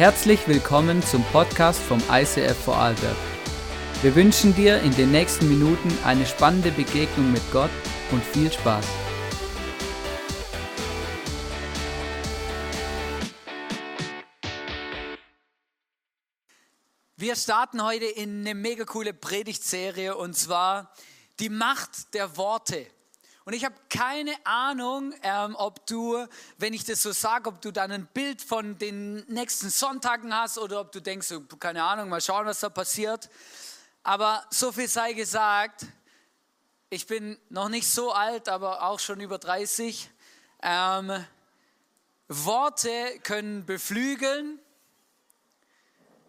Herzlich willkommen zum Podcast vom ICF Vorarlberg. Wir wünschen dir in den nächsten Minuten eine spannende Begegnung mit Gott und viel Spaß. Wir starten heute in eine mega coole Predigtserie und zwar die Macht der Worte. Und ich habe keine Ahnung, ähm, ob du, wenn ich das so sage, ob du dann ein Bild von den nächsten Sonntagen hast oder ob du denkst, keine Ahnung, mal schauen, was da passiert. Aber so viel sei gesagt, ich bin noch nicht so alt, aber auch schon über 30. Ähm, Worte können beflügeln,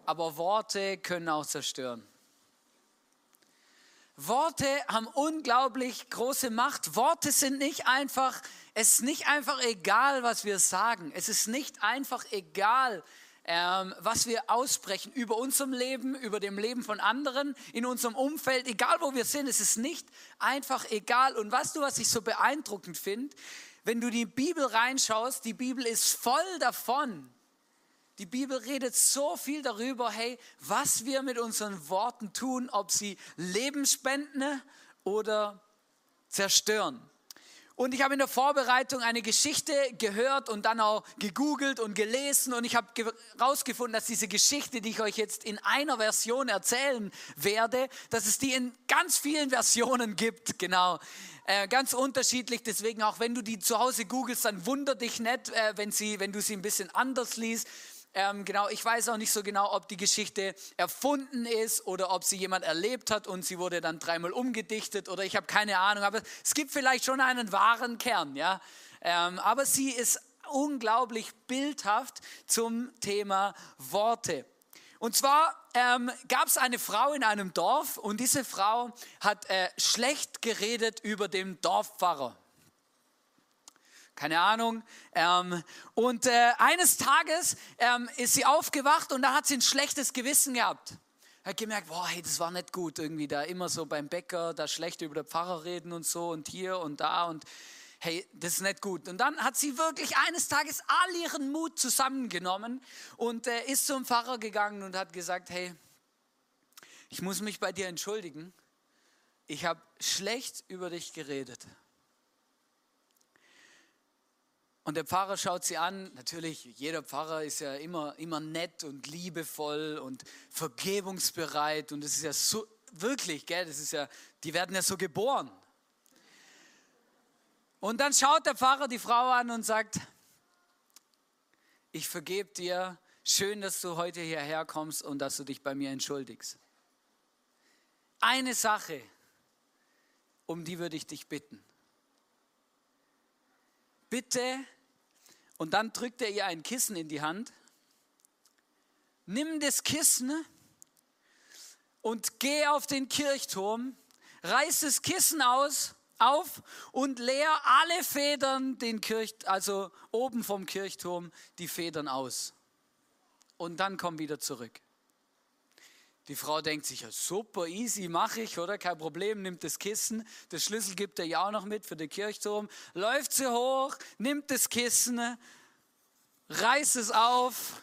aber Worte können auch zerstören. Worte haben unglaublich große Macht. Worte sind nicht einfach, es ist nicht einfach egal, was wir sagen. Es ist nicht einfach egal, ähm, was wir aussprechen über unserem Leben, über dem Leben von anderen, in unserem Umfeld, egal wo wir sind. Es ist nicht einfach egal. Und weißt du, was ich so beeindruckend finde? Wenn du die Bibel reinschaust, die Bibel ist voll davon, die Bibel redet so viel darüber, hey, was wir mit unseren Worten tun, ob sie Leben spenden oder zerstören. Und ich habe in der Vorbereitung eine Geschichte gehört und dann auch gegoogelt und gelesen und ich habe herausgefunden, dass diese Geschichte, die ich euch jetzt in einer Version erzählen werde, dass es die in ganz vielen Versionen gibt, genau. Äh, ganz unterschiedlich, deswegen auch wenn du die zu Hause googelst, dann wunder dich nicht, äh, wenn, sie, wenn du sie ein bisschen anders liest. Ähm, genau, ich weiß auch nicht so genau, ob die Geschichte erfunden ist oder ob sie jemand erlebt hat und sie wurde dann dreimal umgedichtet oder ich habe keine Ahnung. Aber es gibt vielleicht schon einen wahren Kern, ja. Ähm, aber sie ist unglaublich bildhaft zum Thema Worte. Und zwar ähm, gab es eine Frau in einem Dorf und diese Frau hat äh, schlecht geredet über den Dorfpfarrer keine Ahnung. Ähm, und äh, eines Tages ähm, ist sie aufgewacht und da hat sie ein schlechtes Gewissen gehabt. Hat gemerkt, boah, hey, das war nicht gut irgendwie da immer so beim Bäcker, da schlecht über den Pfarrer reden und so und hier und da und hey, das ist nicht gut. Und dann hat sie wirklich eines Tages all ihren Mut zusammengenommen und äh, ist zum Pfarrer gegangen und hat gesagt, hey, ich muss mich bei dir entschuldigen. Ich habe schlecht über dich geredet. Und der Pfarrer schaut sie an. Natürlich, jeder Pfarrer ist ja immer, immer nett und liebevoll und vergebungsbereit. Und es ist ja so, wirklich, gell, das ist ja, die werden ja so geboren. Und dann schaut der Pfarrer die Frau an und sagt, ich vergebe dir, schön, dass du heute hierher kommst und dass du dich bei mir entschuldigst. Eine Sache, um die würde ich dich bitten bitte, und dann drückt er ihr ein Kissen in die Hand, nimm das Kissen und geh auf den Kirchturm, reiß das Kissen aus, auf und leer alle Federn, den Kirch, also oben vom Kirchturm, die Federn aus. Und dann komm wieder zurück. Die Frau denkt sich, ja, super, easy, mache ich, oder? Kein Problem, nimmt das Kissen, das Schlüssel gibt er ja auch noch mit für den Kirchturm, läuft sie hoch, nimmt das Kissen, reißt es auf.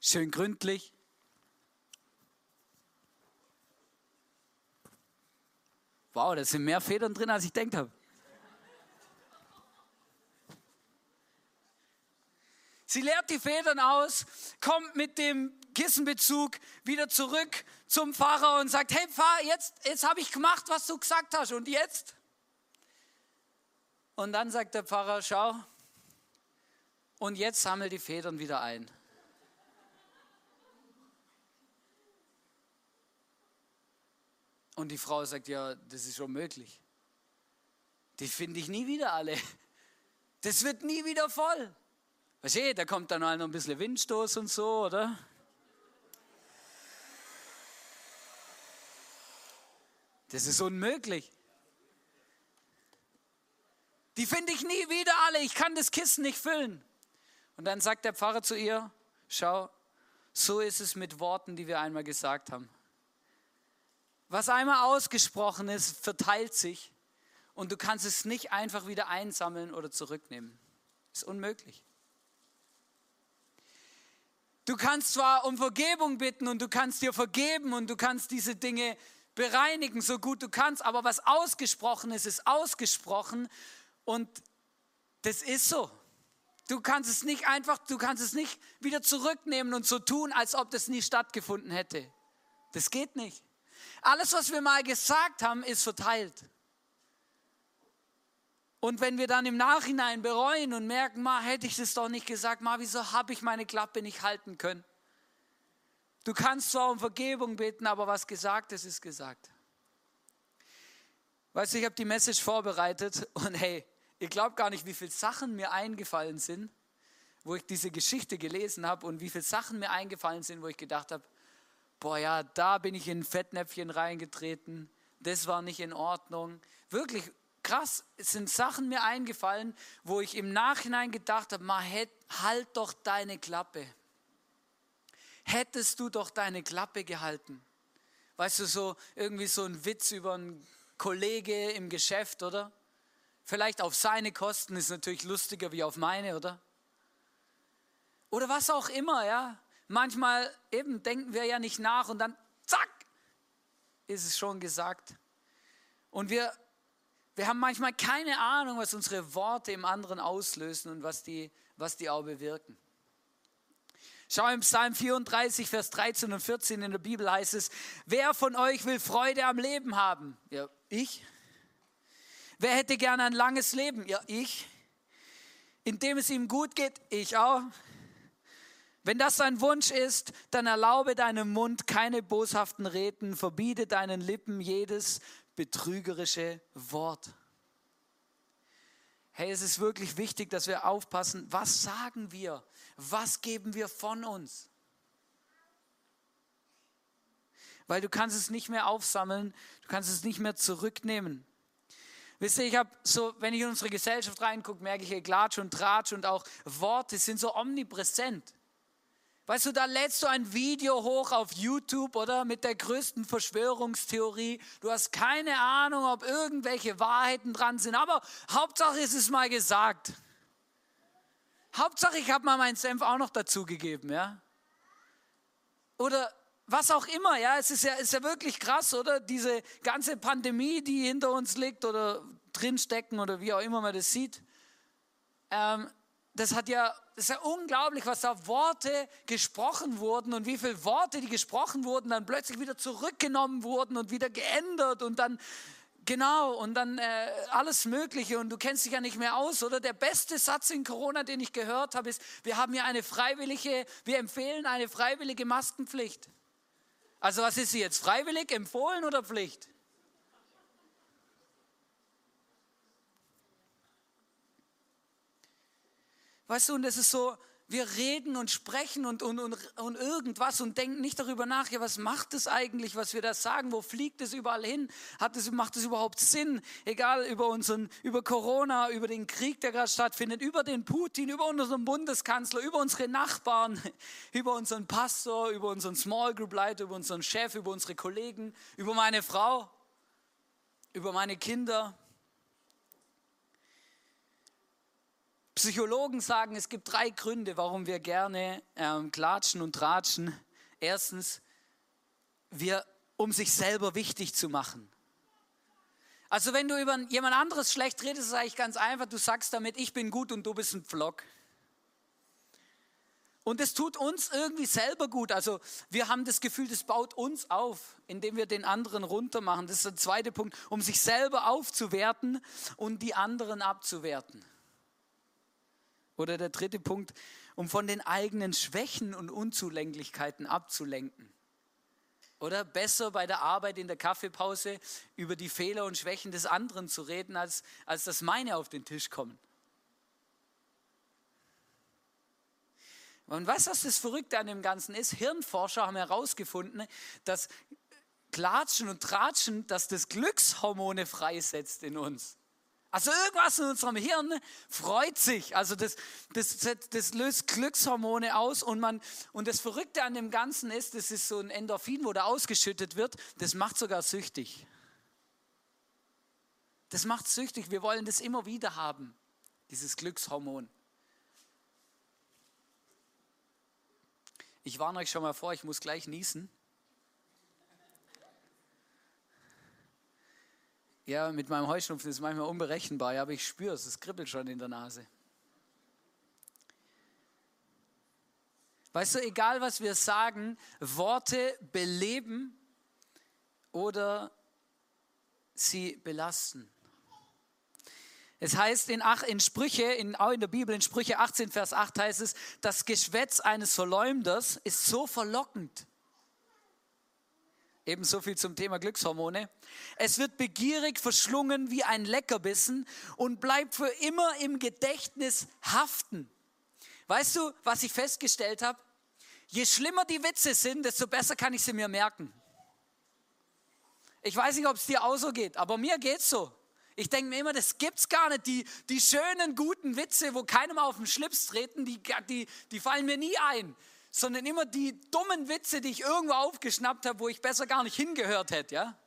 Schön gründlich. Wow, da sind mehr Federn drin, als ich denkt habe. Sie leert die Federn aus, kommt mit dem Kissenbezug wieder zurück zum Pfarrer und sagt, hey Pfarrer, jetzt, jetzt habe ich gemacht, was du gesagt hast und jetzt? Und dann sagt der Pfarrer, schau, und jetzt sammel die Federn wieder ein. Und die Frau sagt, ja, das ist schon möglich. Die finde ich nie wieder alle. Das wird nie wieder voll. Weißt du, da kommt dann noch ein bisschen Windstoß und so, oder? Das ist unmöglich. Die finde ich nie wieder alle. Ich kann das Kissen nicht füllen. Und dann sagt der Pfarrer zu ihr, schau, so ist es mit Worten, die wir einmal gesagt haben. Was einmal ausgesprochen ist, verteilt sich und du kannst es nicht einfach wieder einsammeln oder zurücknehmen. Ist unmöglich. Du kannst zwar um Vergebung bitten und du kannst dir vergeben und du kannst diese Dinge bereinigen, so gut du kannst, aber was ausgesprochen ist, ist ausgesprochen und das ist so. Du kannst es nicht einfach, du kannst es nicht wieder zurücknehmen und so tun, als ob das nie stattgefunden hätte. Das geht nicht. Alles, was wir mal gesagt haben, ist verteilt. Und wenn wir dann im Nachhinein bereuen und merken, ma, hätte ich das doch nicht gesagt, ma, wieso habe ich meine Klappe nicht halten können? Du kannst zwar um Vergebung beten, aber was gesagt ist, ist gesagt. Weißt du, ich habe die Message vorbereitet und hey, ihr glaubt gar nicht, wie viele Sachen mir eingefallen sind, wo ich diese Geschichte gelesen habe und wie viele Sachen mir eingefallen sind, wo ich gedacht habe, boah ja, da bin ich in ein Fettnäpfchen reingetreten, das war nicht in Ordnung. Wirklich krass, es sind Sachen mir eingefallen, wo ich im Nachhinein gedacht habe, mal halt doch deine Klappe. Hättest du doch deine Klappe gehalten. Weißt du, so irgendwie so ein Witz über einen Kollege im Geschäft, oder? Vielleicht auf seine Kosten ist natürlich lustiger wie auf meine, oder? Oder was auch immer, ja. Manchmal eben denken wir ja nicht nach und dann zack, ist es schon gesagt. Und wir wir haben manchmal keine Ahnung, was unsere Worte im anderen auslösen und was die, was die auch bewirken. Schau im Psalm 34, Vers 13 und 14 in der Bibel heißt es, wer von euch will Freude am Leben haben? Ja, ich. Wer hätte gerne ein langes Leben? Ja, ich. Indem es ihm gut geht? Ich auch. Wenn das dein Wunsch ist, dann erlaube deinem Mund keine boshaften Reden, verbiete deinen Lippen jedes betrügerische Wort. Hey, es ist wirklich wichtig, dass wir aufpassen, was sagen wir, was geben wir von uns. Weil du kannst es nicht mehr aufsammeln, du kannst es nicht mehr zurücknehmen. Wisst ihr, ich habe so, wenn ich in unsere Gesellschaft reingucke, merke ich, Klatsch und Tratsch und auch Worte sind so omnipräsent. Weißt du, da lädst du ein Video hoch auf YouTube oder mit der größten Verschwörungstheorie. Du hast keine Ahnung, ob irgendwelche Wahrheiten dran sind, aber Hauptsache ist es mal gesagt. Hauptsache, ich habe mal meinen Senf auch noch dazugegeben, ja. Oder was auch immer, ja. Es ist ja, ist ja wirklich krass, oder? Diese ganze Pandemie, die hinter uns liegt oder drinstecken oder wie auch immer man das sieht. Ähm, das hat ja, das ist ja unglaublich, was da Worte gesprochen wurden und wie viele Worte, die gesprochen wurden, dann plötzlich wieder zurückgenommen wurden und wieder geändert und dann Genau, und dann äh, alles Mögliche und du kennst dich ja nicht mehr aus, oder? Der beste Satz in Corona, den ich gehört habe, ist, wir haben ja eine freiwillige, wir empfehlen eine freiwillige Maskenpflicht. Also was ist sie jetzt, freiwillig, empfohlen oder Pflicht? Weißt du, und es ist so, wir reden und sprechen und, und, und, und irgendwas und denken nicht darüber nach, ja, was macht es eigentlich, was wir da sagen, wo fliegt es überall hin, Hat es, macht es überhaupt Sinn, egal über, unseren, über Corona, über den Krieg, der gerade stattfindet, über den Putin, über unseren Bundeskanzler, über unsere Nachbarn, über unseren Pastor, über unseren Small Group Leiter, über unseren Chef, über unsere Kollegen, über meine Frau, über meine Kinder, Psychologen sagen, es gibt drei Gründe, warum wir gerne ähm, klatschen und tratschen. Erstens, wir, um sich selber wichtig zu machen. Also wenn du über jemand anderes schlecht redest, ist es eigentlich ganz einfach. Du sagst damit, ich bin gut und du bist ein Pflock. Und es tut uns irgendwie selber gut. Also wir haben das Gefühl, das baut uns auf, indem wir den anderen runtermachen. Das ist der zweite Punkt, um sich selber aufzuwerten und die anderen abzuwerten. Oder der dritte Punkt, um von den eigenen Schwächen und Unzulänglichkeiten abzulenken. Oder besser bei der Arbeit in der Kaffeepause über die Fehler und Schwächen des anderen zu reden, als, als dass meine auf den Tisch kommen. Und was das Verrückte an dem Ganzen ist? Hirnforscher haben herausgefunden, dass Klatschen und Tratschen, dass das Glückshormone freisetzt in uns. Also irgendwas in unserem Hirn freut sich. Also das, das, das löst Glückshormone aus und, man, und das Verrückte an dem Ganzen ist, das ist so ein Endorphin, wo da ausgeschüttet wird, das macht sogar süchtig. Das macht süchtig. Wir wollen das immer wieder haben, dieses Glückshormon. Ich warne euch schon mal vor, ich muss gleich niesen. Ja, mit meinem Heuschnupfen ist manchmal unberechenbar, ja, aber ich spüre es, es kribbelt schon in der Nase. Weißt du, egal was wir sagen, Worte beleben oder sie belasten. Es heißt in, in Sprüche, in, auch in der Bibel, in Sprüche 18, Vers 8 heißt es, das Geschwätz eines Verleumders ist so verlockend. Ebenso viel zum Thema Glückshormone. Es wird begierig verschlungen wie ein Leckerbissen und bleibt für immer im Gedächtnis haften. Weißt du, was ich festgestellt habe? Je schlimmer die Witze sind, desto besser kann ich sie mir merken. Ich weiß nicht, ob es dir auch so geht, aber mir geht es so. Ich denke mir immer, das gibt's gar nicht. Die, die schönen, guten Witze, wo keinem auf den Schlips treten, die, die, die fallen mir nie ein sondern immer die dummen Witze, die ich irgendwo aufgeschnappt habe, wo ich besser gar nicht hingehört hätte. Ja?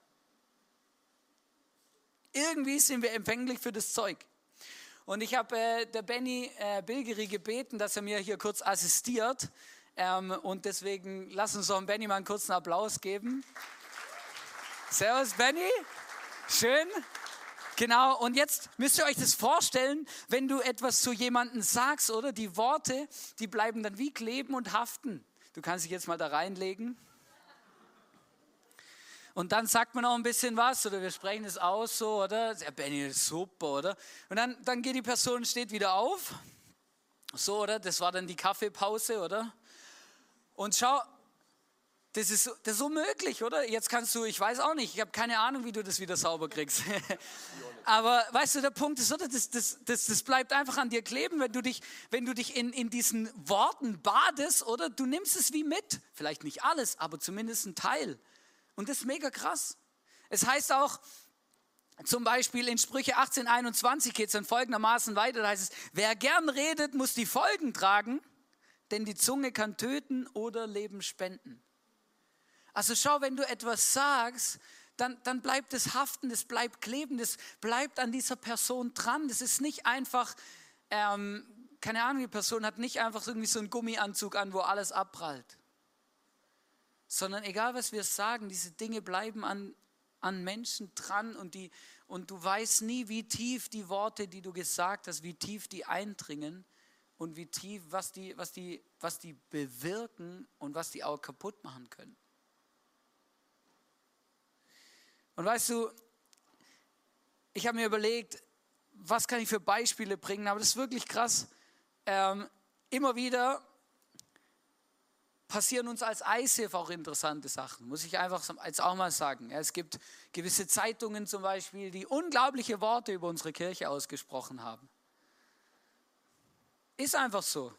Irgendwie sind wir empfänglich für das Zeug. Und ich habe äh, der Benny äh, Bilgeri gebeten, dass er mir hier kurz assistiert. Ähm, und deswegen lass uns doch Benny mal einen kurzen Applaus geben. Servus Benny, schön. Genau, und jetzt müsst ihr euch das vorstellen, wenn du etwas zu jemandem sagst, oder? Die Worte, die bleiben dann wie kleben und haften. Du kannst dich jetzt mal da reinlegen. Und dann sagt man auch ein bisschen was oder wir sprechen es aus so, oder? Der Benny super, oder? Und dann, dann geht die Person, steht wieder auf. So, oder? Das war dann die Kaffeepause, oder? Und schau, das ist, das ist unmöglich, oder? Jetzt kannst du, ich weiß auch nicht, ich habe keine Ahnung, wie du das wieder sauber kriegst. Aber weißt du, der Punkt ist, oder? Das, das, das, das bleibt einfach an dir kleben, wenn du dich, wenn du dich in, in diesen Worten badest, oder? Du nimmst es wie mit. Vielleicht nicht alles, aber zumindest ein Teil. Und das ist mega krass. Es heißt auch, zum Beispiel in Sprüche 18, 21 geht es dann folgendermaßen weiter. Da heißt es, wer gern redet, muss die Folgen tragen, denn die Zunge kann töten oder Leben spenden. Also schau, wenn du etwas sagst, dann, dann bleibt es haften, es bleibt kleben, es bleibt an dieser Person dran. Das ist nicht einfach, ähm, keine Ahnung, die Person hat nicht einfach irgendwie so einen Gummianzug an, wo alles abprallt. Sondern egal, was wir sagen, diese Dinge bleiben an, an Menschen dran und, die, und du weißt nie, wie tief die Worte, die du gesagt hast, wie tief die eindringen und wie tief, was die, was die, was die bewirken und was die auch kaputt machen können. Und weißt du, ich habe mir überlegt, was kann ich für Beispiele bringen, aber das ist wirklich krass. Ähm, immer wieder passieren uns als ICF auch interessante Sachen, muss ich einfach jetzt auch mal sagen. Es gibt gewisse Zeitungen zum Beispiel, die unglaubliche Worte über unsere Kirche ausgesprochen haben. Ist einfach so.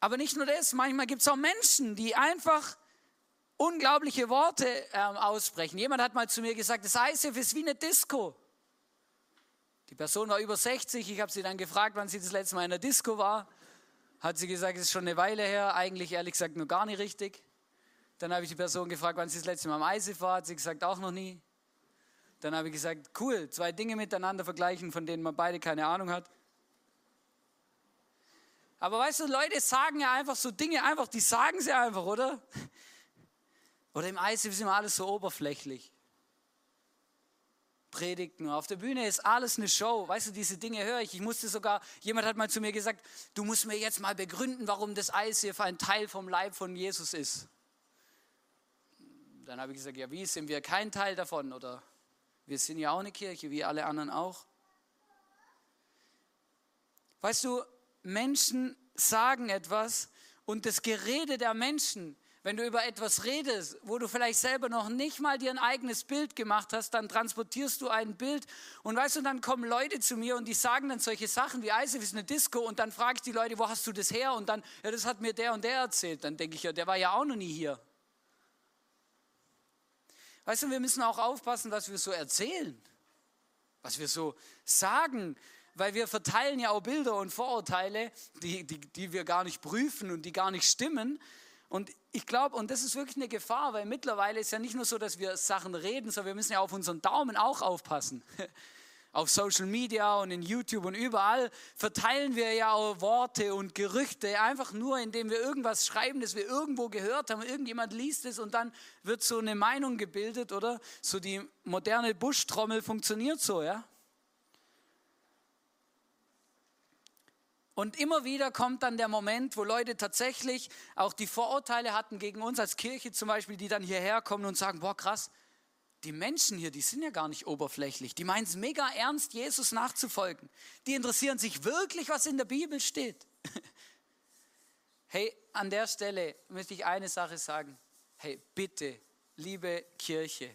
Aber nicht nur das, manchmal gibt es auch Menschen, die einfach unglaubliche Worte ähm, aussprechen. Jemand hat mal zu mir gesagt, das ICF ist wie eine Disco. Die Person war über 60, ich habe sie dann gefragt, wann sie das letzte Mal in der Disco war. Hat sie gesagt, es ist schon eine Weile her, eigentlich ehrlich gesagt nur gar nicht richtig. Dann habe ich die Person gefragt, wann sie das letzte Mal am ICF war, hat sie gesagt, auch noch nie. Dann habe ich gesagt, cool, zwei Dinge miteinander vergleichen, von denen man beide keine Ahnung hat. Aber weißt du, Leute sagen ja einfach so Dinge einfach, die sagen sie einfach, oder? Oder im Eis ist immer alles so oberflächlich. Predigten. Auf der Bühne ist alles eine Show. Weißt du, diese Dinge höre ich. Ich musste sogar, jemand hat mal zu mir gesagt, du musst mir jetzt mal begründen, warum das für ein Teil vom Leib von Jesus ist. Dann habe ich gesagt, ja, wie sind wir kein Teil davon? Oder wir sind ja auch eine Kirche, wie alle anderen auch. Weißt du, Menschen sagen etwas und das Gerede der Menschen wenn du über etwas redest, wo du vielleicht selber noch nicht mal dir ein eigenes Bild gemacht hast, dann transportierst du ein Bild. Und weißt du, dann kommen Leute zu mir und die sagen dann solche Sachen wie Eisef ist eine Disco und dann frage ich die Leute, wo hast du das her? Und dann, ja, das hat mir der und der erzählt. Dann denke ich, ja, der war ja auch noch nie hier. Weißt du, wir müssen auch aufpassen, was wir so erzählen. was wir so sagen, weil wir verteilen ja auch Bilder und Vorurteile, die, die, die wir gar nicht prüfen und die gar nicht stimmen. Und ich glaube, und das ist wirklich eine Gefahr, weil mittlerweile ist ja nicht nur so, dass wir Sachen reden, sondern wir müssen ja auf unseren Daumen auch aufpassen. Auf Social Media und in YouTube und überall verteilen wir ja auch Worte und Gerüchte, einfach nur indem wir irgendwas schreiben, das wir irgendwo gehört haben. Irgendjemand liest es und dann wird so eine Meinung gebildet, oder? So die moderne Buschtrommel funktioniert so, ja? Und immer wieder kommt dann der Moment, wo Leute tatsächlich auch die Vorurteile hatten gegen uns als Kirche zum Beispiel, die dann hierher kommen und sagen, boah krass, die Menschen hier, die sind ja gar nicht oberflächlich. Die meinen es mega ernst, Jesus nachzufolgen. Die interessieren sich wirklich, was in der Bibel steht. Hey, an der Stelle möchte ich eine Sache sagen. Hey, bitte, liebe Kirche,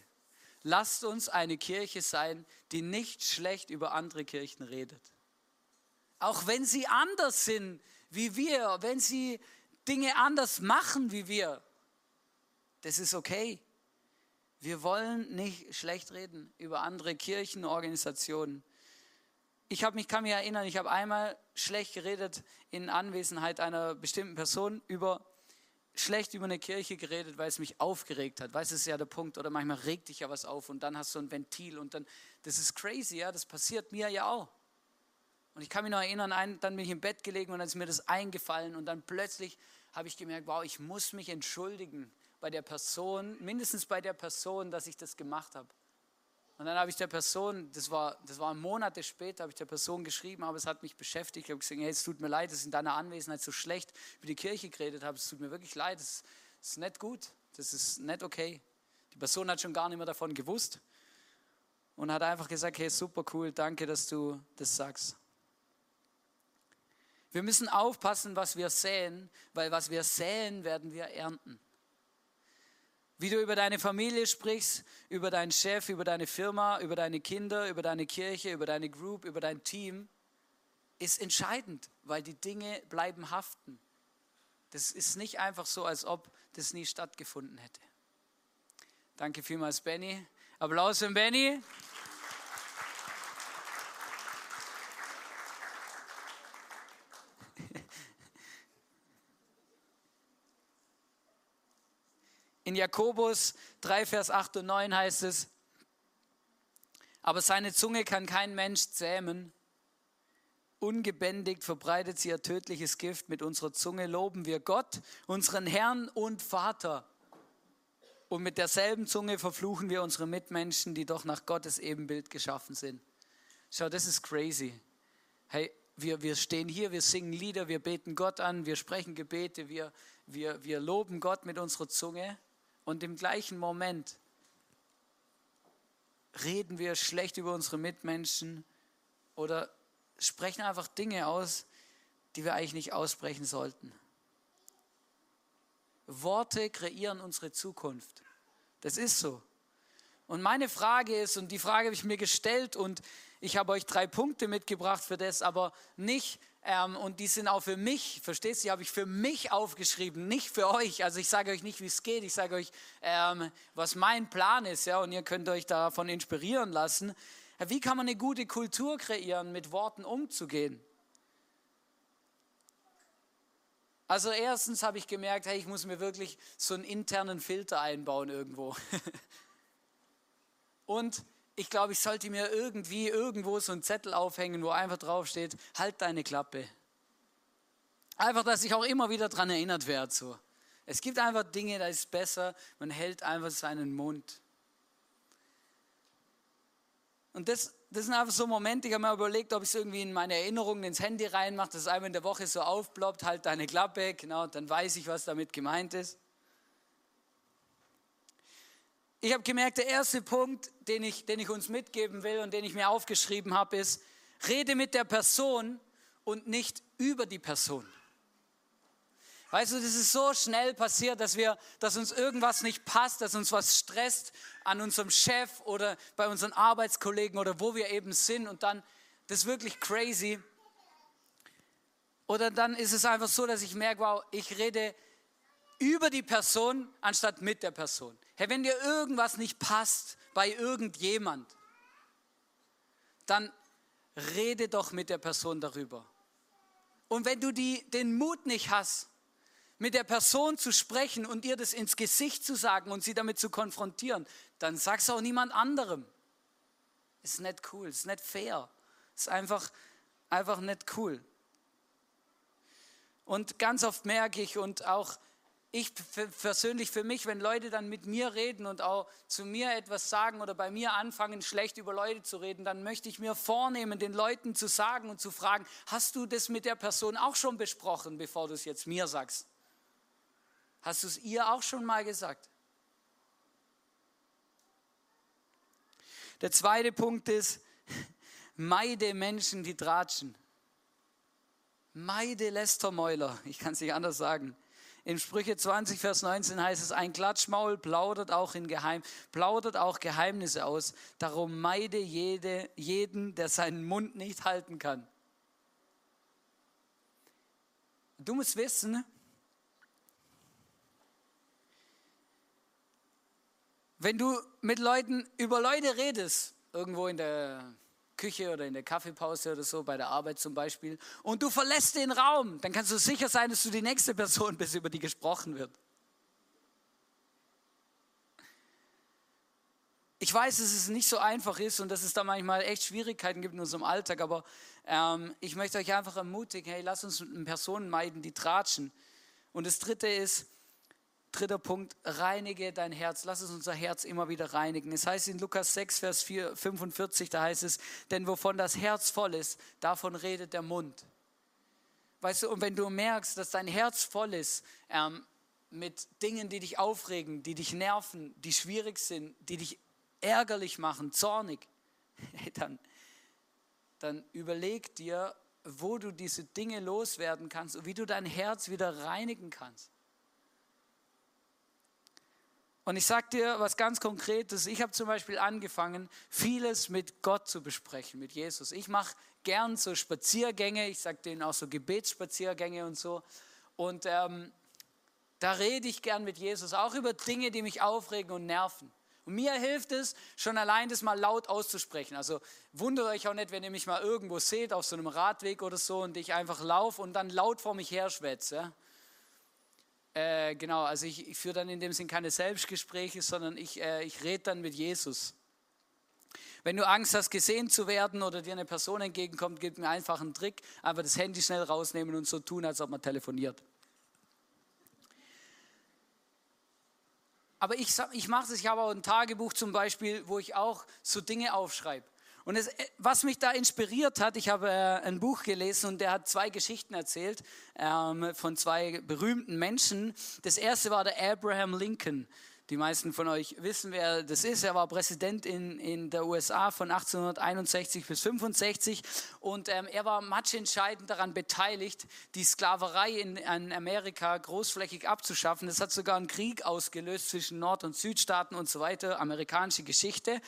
lasst uns eine Kirche sein, die nicht schlecht über andere Kirchen redet. Auch wenn sie anders sind wie wir, wenn sie Dinge anders machen wie wir, das ist okay. Wir wollen nicht schlecht reden über andere Kirchen, Organisationen. Ich habe mich, kann mich erinnern, ich habe einmal schlecht geredet in Anwesenheit einer bestimmten Person über schlecht über eine Kirche geredet, weil es mich aufgeregt hat. Weißt du, ist ja der Punkt. Oder manchmal regt dich ja was auf und dann hast du ein Ventil und dann, das ist crazy, ja, das passiert mir ja auch. Und ich kann mich noch erinnern, ein, dann bin ich im Bett gelegen und dann ist mir das eingefallen und dann plötzlich habe ich gemerkt, wow, ich muss mich entschuldigen bei der Person, mindestens bei der Person, dass ich das gemacht habe. Und dann habe ich der Person, das war, das war Monate später, habe ich der Person geschrieben, aber es hat mich beschäftigt. Ich habe gesagt, hey, es tut mir leid, dass ich in deiner Anwesenheit so schlecht über die Kirche geredet habe. Es tut mir wirklich leid, das ist nicht gut, das ist nicht okay. Die Person hat schon gar nicht mehr davon gewusst und hat einfach gesagt, hey, super cool, danke, dass du das sagst. Wir müssen aufpassen, was wir säen, weil was wir säen, werden wir ernten. Wie du über deine Familie sprichst, über deinen Chef, über deine Firma, über deine Kinder, über deine Kirche, über deine Group, über dein Team, ist entscheidend, weil die Dinge bleiben haften. Das ist nicht einfach so, als ob das nie stattgefunden hätte. Danke vielmals, Benny. Applaus für Benny. In Jakobus 3, Vers 8 und 9 heißt es, aber seine Zunge kann kein Mensch zähmen. Ungebändigt verbreitet sie ihr tödliches Gift. Mit unserer Zunge loben wir Gott, unseren Herrn und Vater. Und mit derselben Zunge verfluchen wir unsere Mitmenschen, die doch nach Gottes Ebenbild geschaffen sind. Schau, das ist crazy. Hey, wir, wir stehen hier, wir singen Lieder, wir beten Gott an, wir sprechen Gebete, wir, wir, wir loben Gott mit unserer Zunge. Und im gleichen Moment reden wir schlecht über unsere Mitmenschen oder sprechen einfach Dinge aus, die wir eigentlich nicht aussprechen sollten. Worte kreieren unsere Zukunft. Das ist so. Und meine Frage ist, und die Frage habe ich mir gestellt und ich habe euch drei Punkte mitgebracht für das, aber nicht, ähm, und die sind auch für mich, verstehst du, die habe ich für mich aufgeschrieben, nicht für euch. Also ich sage euch nicht, wie es geht, ich sage euch, ähm, was mein Plan ist, ja, und ihr könnt euch davon inspirieren lassen. Wie kann man eine gute Kultur kreieren, mit Worten umzugehen? Also erstens habe ich gemerkt, hey, ich muss mir wirklich so einen internen Filter einbauen irgendwo. Und ich glaube, ich sollte mir irgendwie irgendwo so einen Zettel aufhängen, wo einfach draufsteht, halt deine Klappe. Einfach, dass ich auch immer wieder daran erinnert werde. So. Es gibt einfach Dinge, da ist es besser, man hält einfach seinen Mund. Und das, das sind einfach so Momente, ich habe mir überlegt, ob ich es irgendwie in meine Erinnerungen ins Handy reinmache, dass es einmal in der Woche so aufploppt, halt deine Klappe, genau, dann weiß ich, was damit gemeint ist. Ich habe gemerkt, der erste Punkt, den ich, den ich uns mitgeben will und den ich mir aufgeschrieben habe, ist, rede mit der Person und nicht über die Person. Weißt du, das ist so schnell passiert, dass wir, dass uns irgendwas nicht passt, dass uns was stresst an unserem Chef oder bei unseren Arbeitskollegen oder wo wir eben sind und dann, das ist wirklich crazy. Oder dann ist es einfach so, dass ich merke, wow, ich rede über die Person anstatt mit der Person. Herr, wenn dir irgendwas nicht passt bei irgendjemand, dann rede doch mit der Person darüber. Und wenn du die, den Mut nicht hast, mit der Person zu sprechen und ihr das ins Gesicht zu sagen und sie damit zu konfrontieren, dann sag's auch niemand anderem. Ist nicht cool, ist nicht fair. Ist einfach, einfach nicht cool. Und ganz oft merke ich und auch ich persönlich für mich, wenn Leute dann mit mir reden und auch zu mir etwas sagen oder bei mir anfangen, schlecht über Leute zu reden, dann möchte ich mir vornehmen, den Leuten zu sagen und zu fragen, hast du das mit der Person auch schon besprochen, bevor du es jetzt mir sagst? Hast du es ihr auch schon mal gesagt? Der zweite Punkt ist, meide Menschen, die tratschen. Meide Lästermäuler, ich kann es nicht anders sagen. In Sprüche 20, Vers 19 heißt es, ein Klatschmaul plaudert auch, in Geheim, plaudert auch Geheimnisse aus. Darum meide jede, jeden, der seinen Mund nicht halten kann. Du musst wissen, wenn du mit Leuten über Leute redest, irgendwo in der Küche oder in der Kaffeepause oder so, bei der Arbeit zum Beispiel, und du verlässt den Raum, dann kannst du sicher sein, dass du die nächste Person bist, über die gesprochen wird. Ich weiß, dass es nicht so einfach ist und dass es da manchmal echt Schwierigkeiten gibt in unserem Alltag, aber ähm, ich möchte euch einfach ermutigen, hey, lass uns Personen meiden, die tratschen. Und das Dritte ist, Dritter Punkt, reinige dein Herz. Lass es unser Herz immer wieder reinigen. Es heißt in Lukas 6, Vers 4, 45, da heißt es, denn wovon das Herz voll ist, davon redet der Mund. Weißt du, und wenn du merkst, dass dein Herz voll ist ähm, mit Dingen, die dich aufregen, die dich nerven, die schwierig sind, die dich ärgerlich machen, zornig, dann, dann überleg dir, wo du diese Dinge loswerden kannst und wie du dein Herz wieder reinigen kannst. Und ich sage dir was ganz Konkretes. Ich habe zum Beispiel angefangen, vieles mit Gott zu besprechen, mit Jesus. Ich mache gern so Spaziergänge, ich sage denen auch so Gebetsspaziergänge und so. Und ähm, da rede ich gern mit Jesus, auch über Dinge, die mich aufregen und nerven. Und mir hilft es, schon allein das mal laut auszusprechen. Also wundert euch auch nicht, wenn ihr mich mal irgendwo seht, auf so einem Radweg oder so, und ich einfach laufe und dann laut vor mich her schwätze. Äh, genau, also ich, ich führe dann in dem Sinn keine Selbstgespräche, sondern ich, äh, ich rede dann mit Jesus. Wenn du Angst hast, gesehen zu werden oder dir eine Person entgegenkommt, gib mir einfach einen Trick, einfach das Handy schnell rausnehmen und so tun, als ob man telefoniert. Aber ich, ich mache es, ich habe auch ein Tagebuch zum Beispiel, wo ich auch so Dinge aufschreibe. Und es, was mich da inspiriert hat, ich habe äh, ein Buch gelesen und der hat zwei Geschichten erzählt ähm, von zwei berühmten Menschen. Das erste war der Abraham Lincoln. Die meisten von euch wissen, wer das ist. Er war Präsident in, in der USA von 1861 bis 65 und ähm, er war matchentscheidend daran beteiligt, die Sklaverei in, in Amerika großflächig abzuschaffen. Das hat sogar einen Krieg ausgelöst zwischen Nord- und Südstaaten und so weiter, amerikanische Geschichte.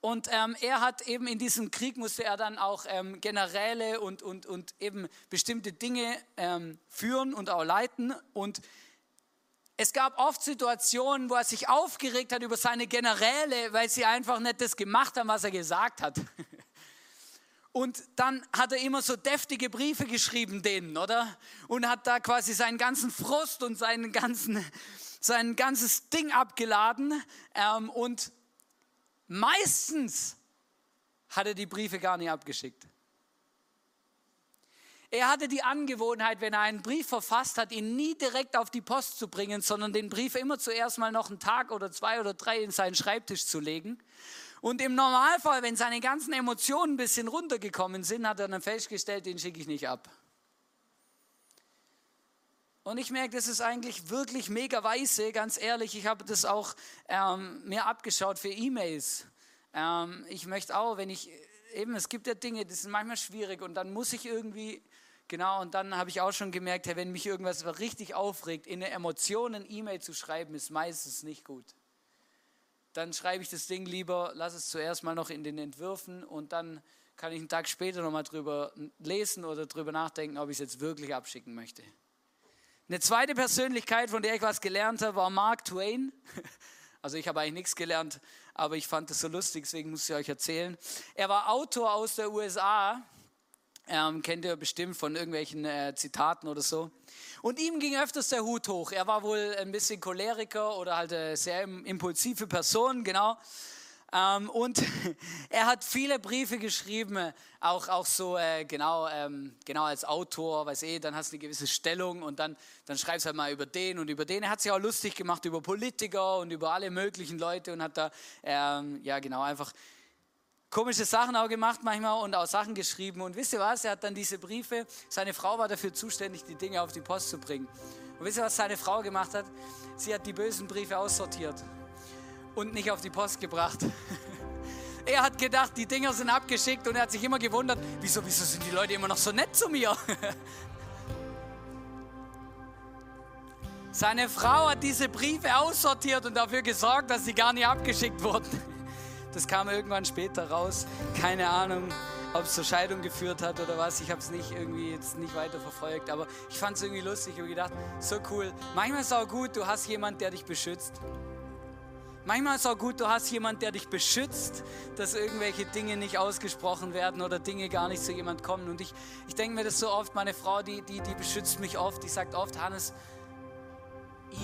Und ähm, er hat eben in diesem Krieg musste er dann auch ähm, Generäle und, und, und eben bestimmte Dinge ähm, führen und auch leiten. Und es gab oft Situationen, wo er sich aufgeregt hat über seine Generäle, weil sie einfach nicht das gemacht haben, was er gesagt hat. Und dann hat er immer so deftige Briefe geschrieben denen, oder? Und hat da quasi seinen ganzen Frust und seinen ganzen, sein ganzes Ding abgeladen. Ähm, und Meistens hat er die Briefe gar nicht abgeschickt. Er hatte die Angewohnheit, wenn er einen Brief verfasst hat, ihn nie direkt auf die Post zu bringen, sondern den Brief immer zuerst mal noch einen Tag oder zwei oder drei in seinen Schreibtisch zu legen. Und im Normalfall, wenn seine ganzen Emotionen ein bisschen runtergekommen sind, hat er dann festgestellt, den schicke ich nicht ab. Und ich merke, das ist eigentlich wirklich mega weise, ganz ehrlich. Ich habe das auch ähm, mir abgeschaut für E-Mails. Ähm, ich möchte auch, wenn ich, eben, es gibt ja Dinge, die sind manchmal schwierig und dann muss ich irgendwie, genau, und dann habe ich auch schon gemerkt, hey, wenn mich irgendwas richtig aufregt, in eine Emotion ein E-Mail zu schreiben, ist meistens nicht gut. Dann schreibe ich das Ding lieber, lass es zuerst mal noch in den Entwürfen und dann kann ich einen Tag später nochmal drüber lesen oder drüber nachdenken, ob ich es jetzt wirklich abschicken möchte. Eine zweite Persönlichkeit, von der ich was gelernt habe, war Mark Twain. Also ich habe eigentlich nichts gelernt, aber ich fand es so lustig, deswegen muss ich euch erzählen. Er war Autor aus der USA, ähm, kennt ihr bestimmt von irgendwelchen äh, Zitaten oder so. Und ihm ging öfters der Hut hoch. Er war wohl ein bisschen Choleriker oder halt eine sehr impulsive Person, genau. Ähm, und er hat viele Briefe geschrieben, auch, auch so äh, genau, ähm, genau als Autor, weiß eh, dann hast du eine gewisse Stellung und dann, dann schreibst du halt mal über den und über den. Er hat sich auch lustig gemacht über Politiker und über alle möglichen Leute und hat da, ähm, ja genau, einfach komische Sachen auch gemacht manchmal und auch Sachen geschrieben. Und wisst ihr was, er hat dann diese Briefe, seine Frau war dafür zuständig, die Dinge auf die Post zu bringen. Und wisst ihr, was seine Frau gemacht hat? Sie hat die bösen Briefe aussortiert und nicht auf die Post gebracht. Er hat gedacht, die Dinger sind abgeschickt und er hat sich immer gewundert, wieso, wieso sind die Leute immer noch so nett zu mir? Seine Frau hat diese Briefe aussortiert und dafür gesorgt, dass sie gar nicht abgeschickt wurden. Das kam irgendwann später raus. Keine Ahnung, ob es zur Scheidung geführt hat oder was. Ich habe es nicht irgendwie jetzt nicht weiter verfolgt, aber ich fand es irgendwie lustig. Habe gedacht, so cool. Manchmal ist es auch gut, du hast jemanden, der dich beschützt. Manchmal ist es auch gut, du hast jemanden, der dich beschützt, dass irgendwelche Dinge nicht ausgesprochen werden oder Dinge gar nicht zu jemand kommen. Und ich, ich denke mir das so oft, meine Frau, die, die, die beschützt mich oft, die sagt oft, Hannes,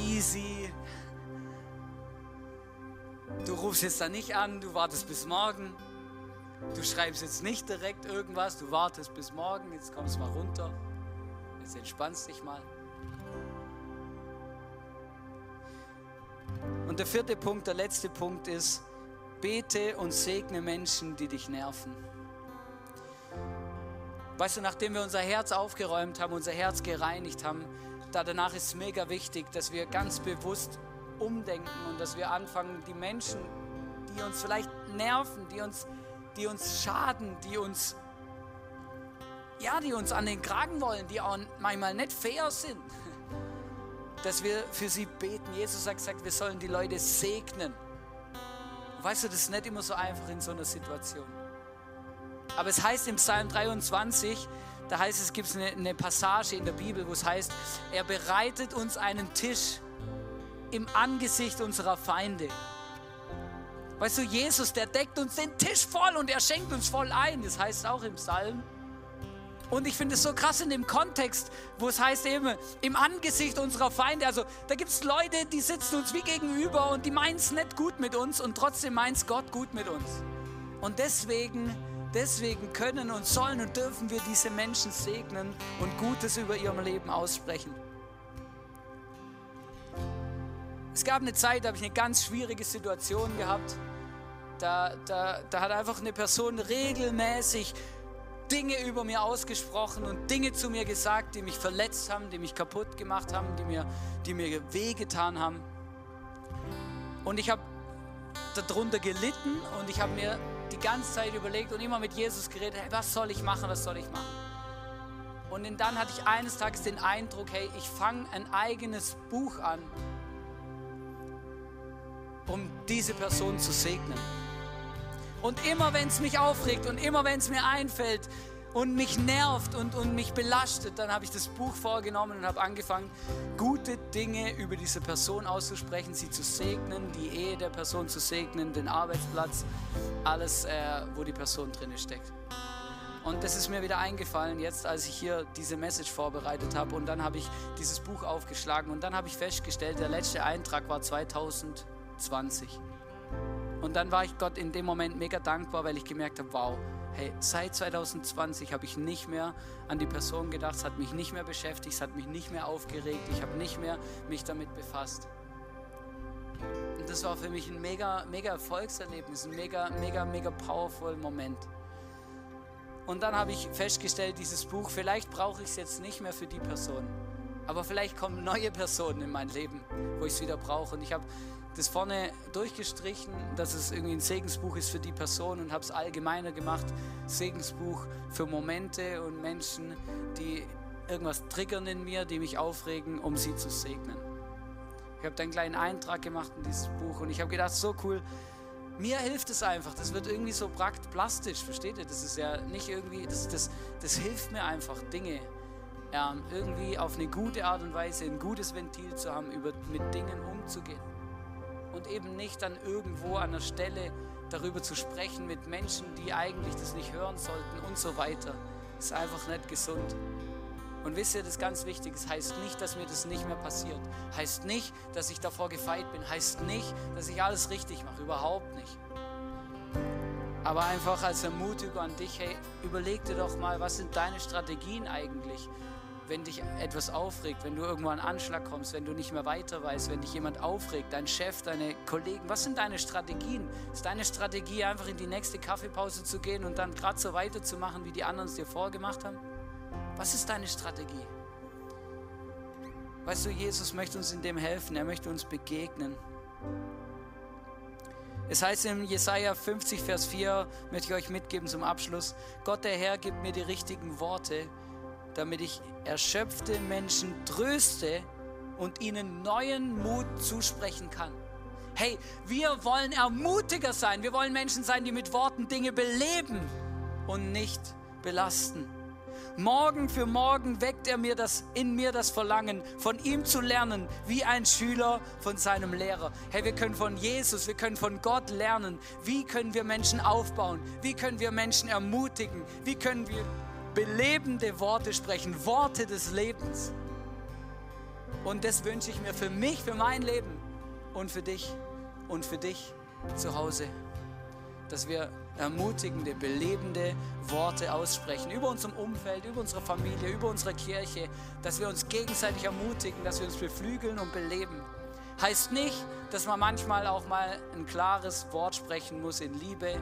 easy. Du rufst jetzt da nicht an, du wartest bis morgen. Du schreibst jetzt nicht direkt irgendwas, du wartest bis morgen, jetzt kommst mal runter. Jetzt entspannst dich mal. Und der vierte Punkt, der letzte Punkt ist, bete und segne Menschen, die dich nerven. Weißt du, nachdem wir unser Herz aufgeräumt haben, unser Herz gereinigt haben, da danach ist es mega wichtig, dass wir ganz bewusst umdenken und dass wir anfangen, die Menschen, die uns vielleicht nerven, die uns, die uns schaden, die uns, ja, die uns an den Kragen wollen, die auch manchmal nicht fair sind, dass wir für sie beten. Jesus hat gesagt, wir sollen die Leute segnen. weißt du, das ist nicht immer so einfach in so einer Situation. Aber es heißt im Psalm 23, da heißt es, gibt eine, eine Passage in der Bibel, wo es heißt, er bereitet uns einen Tisch im Angesicht unserer Feinde. Weißt du, Jesus, der deckt uns den Tisch voll und er schenkt uns voll ein. Das heißt auch im Psalm. Und ich finde es so krass in dem Kontext, wo es heißt eben, im Angesicht unserer Feinde. Also da gibt es Leute, die sitzen uns wie gegenüber und die meinen es nicht gut mit uns und trotzdem meint es Gott gut mit uns. Und deswegen, deswegen können und sollen und dürfen wir diese Menschen segnen und Gutes über ihrem Leben aussprechen. Es gab eine Zeit, da habe ich eine ganz schwierige Situation gehabt. Da, da, da hat einfach eine Person regelmäßig Dinge über mir ausgesprochen und Dinge zu mir gesagt, die mich verletzt haben, die mich kaputt gemacht haben, die mir, die mir wehgetan haben. Und ich habe darunter gelitten und ich habe mir die ganze Zeit überlegt und immer mit Jesus geredet, hey, was soll ich machen, was soll ich machen? Und dann hatte ich eines Tages den Eindruck, hey, ich fange ein eigenes Buch an, um diese Person zu segnen. Und immer wenn es mich aufregt und immer wenn es mir einfällt und mich nervt und, und mich belastet, dann habe ich das Buch vorgenommen und habe angefangen, gute Dinge über diese Person auszusprechen, sie zu segnen, die Ehe der Person zu segnen, den Arbeitsplatz, alles, äh, wo die Person drin steckt. Und das ist mir wieder eingefallen, jetzt als ich hier diese Message vorbereitet habe. Und dann habe ich dieses Buch aufgeschlagen und dann habe ich festgestellt, der letzte Eintrag war 2020. Und dann war ich Gott in dem Moment mega dankbar, weil ich gemerkt habe, wow, hey, seit 2020 habe ich nicht mehr an die Person gedacht, es hat mich nicht mehr beschäftigt, es hat mich nicht mehr aufgeregt, ich habe nicht mehr mich damit befasst. Und das war für mich ein mega, mega Erfolgserlebnis, ein mega, mega, mega powerful Moment. Und dann habe ich festgestellt, dieses Buch, vielleicht brauche ich es jetzt nicht mehr für die Person, aber vielleicht kommen neue Personen in mein Leben, wo ich es wieder brauche. Und ich habe das vorne durchgestrichen, dass es irgendwie ein Segensbuch ist für die Person und habe es allgemeiner gemacht. Segensbuch für Momente und Menschen, die irgendwas triggern in mir, die mich aufregen, um sie zu segnen. Ich habe da einen kleinen Eintrag gemacht in dieses Buch und ich habe gedacht, so cool, mir hilft es einfach. Das wird irgendwie so plastisch, versteht ihr? Das ist ja nicht irgendwie, das, das, das hilft mir einfach, Dinge ähm, irgendwie auf eine gute Art und Weise, ein gutes Ventil zu haben, über, mit Dingen umzugehen. Und eben nicht dann irgendwo an der Stelle darüber zu sprechen mit Menschen, die eigentlich das nicht hören sollten und so weiter. Ist einfach nicht gesund. Und wisst ihr, das ist ganz wichtig. Es das heißt nicht, dass mir das nicht mehr passiert. Heißt nicht, dass ich davor gefeit bin. Heißt nicht, dass ich alles richtig mache. Überhaupt nicht. Aber einfach als Ermutigung an dich, hey, überleg dir doch mal, was sind deine Strategien eigentlich, wenn dich etwas aufregt, wenn du irgendwo an Anschlag kommst, wenn du nicht mehr weiter weißt, wenn dich jemand aufregt, dein Chef, deine Kollegen, was sind deine Strategien? Ist deine Strategie einfach in die nächste Kaffeepause zu gehen und dann gerade so weiterzumachen, wie die anderen es dir vorgemacht haben? Was ist deine Strategie? Weißt du, Jesus möchte uns in dem helfen, er möchte uns begegnen. Es heißt in Jesaja 50, Vers 4, möchte ich euch mitgeben zum Abschluss: Gott, der Herr, gibt mir die richtigen Worte, damit ich erschöpfte Menschen tröste und ihnen neuen Mut zusprechen kann. Hey, wir wollen Ermutiger sein. Wir wollen Menschen sein, die mit Worten Dinge beleben und nicht belasten. Morgen für morgen weckt er mir das in mir das Verlangen, von ihm zu lernen, wie ein Schüler von seinem Lehrer. Hey, wir können von Jesus, wir können von Gott lernen. Wie können wir Menschen aufbauen? Wie können wir Menschen ermutigen? Wie können wir belebende Worte sprechen, Worte des Lebens? Und das wünsche ich mir für mich, für mein Leben und für dich und für dich zu Hause, dass wir ermutigende, belebende Worte aussprechen über unserem Umfeld, über unsere Familie, über unsere Kirche, dass wir uns gegenseitig ermutigen, dass wir uns beflügeln und beleben. Heißt nicht, dass man manchmal auch mal ein klares Wort sprechen muss in Liebe,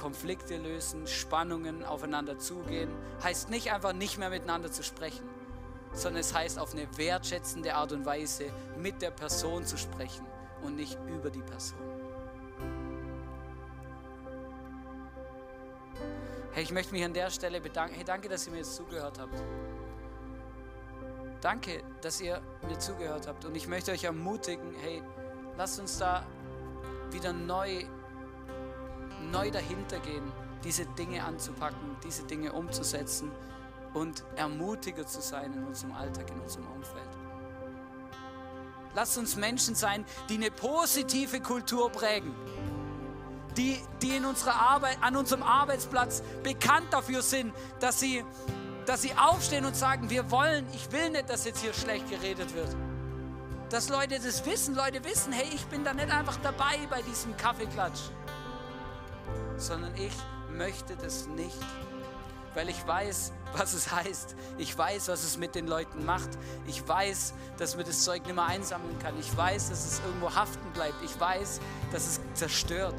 Konflikte lösen, Spannungen aufeinander zugehen. Heißt nicht einfach nicht mehr miteinander zu sprechen, sondern es heißt auf eine wertschätzende Art und Weise mit der Person zu sprechen und nicht über die Person. Hey, ich möchte mich an der Stelle bedanken. Hey, danke, dass ihr mir jetzt zugehört habt. Danke, dass ihr mir zugehört habt. Und ich möchte euch ermutigen, hey, lasst uns da wieder neu, neu dahinter gehen, diese Dinge anzupacken, diese Dinge umzusetzen und ermutiger zu sein in unserem Alltag, in unserem Umfeld. Lasst uns Menschen sein, die eine positive Kultur prägen die, die in unserer Arbeit, an unserem Arbeitsplatz bekannt dafür sind, dass sie, dass sie aufstehen und sagen, wir wollen, ich will nicht, dass jetzt hier schlecht geredet wird. Dass Leute das wissen, Leute wissen, hey, ich bin da nicht einfach dabei bei diesem Kaffeeklatsch, sondern ich möchte das nicht, weil ich weiß, was es heißt. Ich weiß, was es mit den Leuten macht. Ich weiß, dass man das Zeug nicht mehr einsammeln kann. Ich weiß, dass es irgendwo haften bleibt. Ich weiß, dass es zerstört.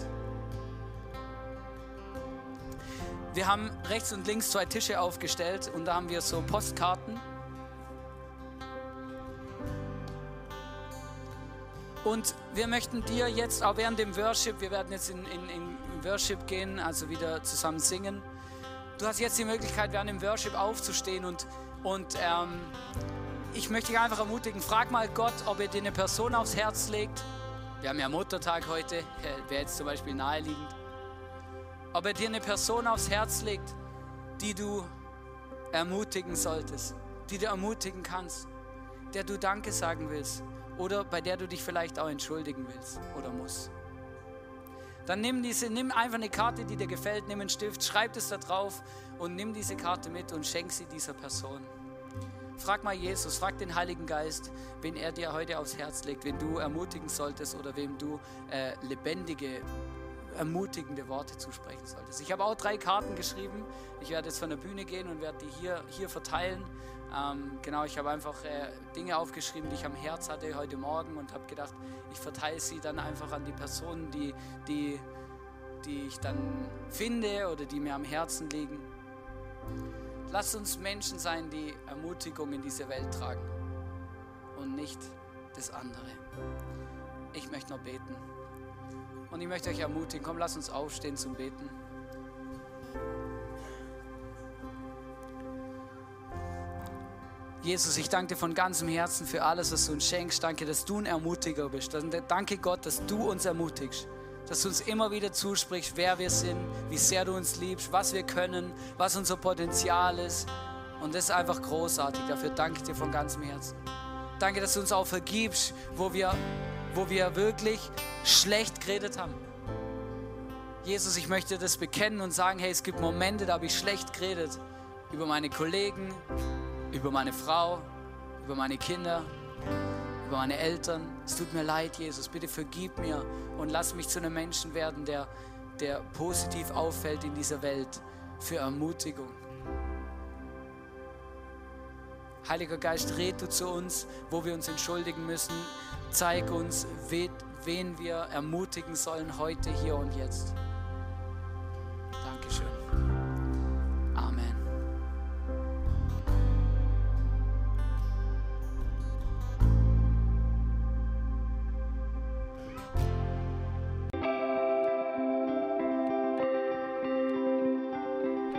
Wir haben rechts und links zwei Tische aufgestellt und da haben wir so Postkarten. Und wir möchten dir jetzt auch während dem Worship, wir werden jetzt in, in, in Worship gehen, also wieder zusammen singen. Du hast jetzt die Möglichkeit, während dem Worship aufzustehen und, und ähm, ich möchte dich einfach ermutigen, frag mal Gott, ob er dir eine Person aufs Herz legt. Wir haben ja Muttertag heute, wäre jetzt zum Beispiel naheliegend ob er dir eine Person aufs Herz legt, die du ermutigen solltest, die du ermutigen kannst, der du Danke sagen willst oder bei der du dich vielleicht auch entschuldigen willst oder musst. Dann nimm diese, nimm einfach eine Karte, die dir gefällt, nimm einen Stift, schreib es da drauf und nimm diese Karte mit und schenk sie dieser Person. Frag mal Jesus, frag den Heiligen Geist, wen er dir heute aufs Herz legt, wen du ermutigen solltest oder wem du äh, lebendige ermutigende Worte zusprechen solltest. Ich habe auch drei Karten geschrieben. Ich werde jetzt von der Bühne gehen und werde die hier, hier verteilen. Ähm, genau, ich habe einfach äh, Dinge aufgeschrieben, die ich am Herz hatte heute Morgen und habe gedacht, ich verteile sie dann einfach an die Personen, die, die, die ich dann finde oder die mir am Herzen liegen. Lass uns Menschen sein, die Ermutigung in diese Welt tragen und nicht das andere. Ich möchte noch beten. Und ich möchte euch ermutigen, komm, lass uns aufstehen zum Beten. Jesus, ich danke dir von ganzem Herzen für alles, was du uns schenkst. Danke, dass du ein Ermutiger bist. Danke Gott, dass du uns ermutigst. Dass du uns immer wieder zusprichst, wer wir sind, wie sehr du uns liebst, was wir können, was unser Potenzial ist. Und das ist einfach großartig. Dafür danke ich dir von ganzem Herzen. Danke, dass du uns auch vergibst, wo wir, wo wir wirklich schlecht geredet haben. Jesus, ich möchte das bekennen und sagen, hey, es gibt Momente, da habe ich schlecht geredet über meine Kollegen, über meine Frau, über meine Kinder, über meine Eltern. Es tut mir leid, Jesus, bitte vergib mir und lass mich zu einem Menschen werden, der, der positiv auffällt in dieser Welt für Ermutigung. Heiliger Geist, red du zu uns, wo wir uns entschuldigen müssen. Zeig uns, wen wir ermutigen sollen heute, hier und jetzt.